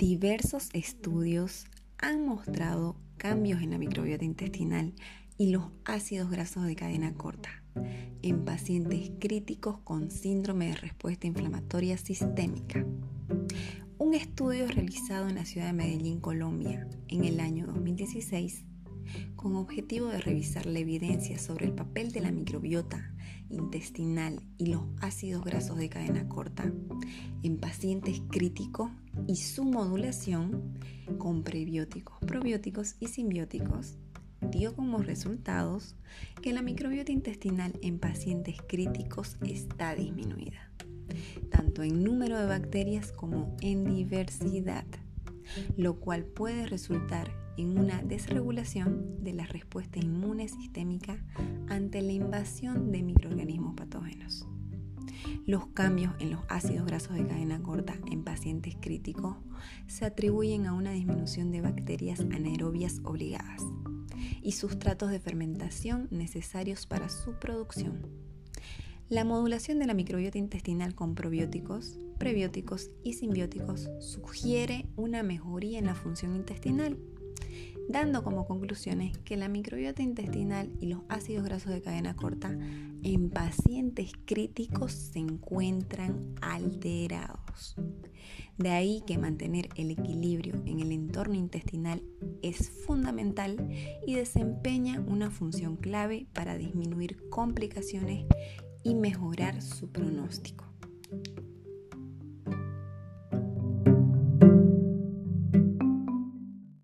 Diversos estudios han mostrado cambios en la microbiota intestinal y los ácidos grasos de cadena corta en pacientes críticos con síndrome de respuesta inflamatoria sistémica. Un estudio realizado en la ciudad de Medellín, Colombia, en el año 2016, con objetivo de revisar la evidencia sobre el papel de la microbiota intestinal y los ácidos grasos de cadena corta en pacientes críticos y su modulación con prebióticos, probióticos y simbióticos, dio como resultados que la microbiota intestinal en pacientes críticos está disminuida, tanto en número de bacterias como en diversidad, lo cual puede resultar en una desregulación de la respuesta inmune sistémica ante la invasión de microorganismos patógenos. Los cambios en los ácidos grasos de cadena corta en pacientes críticos se atribuyen a una disminución de bacterias anaerobias obligadas y sustratos de fermentación necesarios para su producción. La modulación de la microbiota intestinal con probióticos, prebióticos y simbióticos sugiere una mejoría en la función intestinal dando como conclusiones que la microbiota intestinal y los ácidos grasos de cadena corta en pacientes críticos se encuentran alterados. De ahí que mantener el equilibrio en el entorno intestinal es fundamental y desempeña una función clave para disminuir complicaciones y mejorar su pronóstico.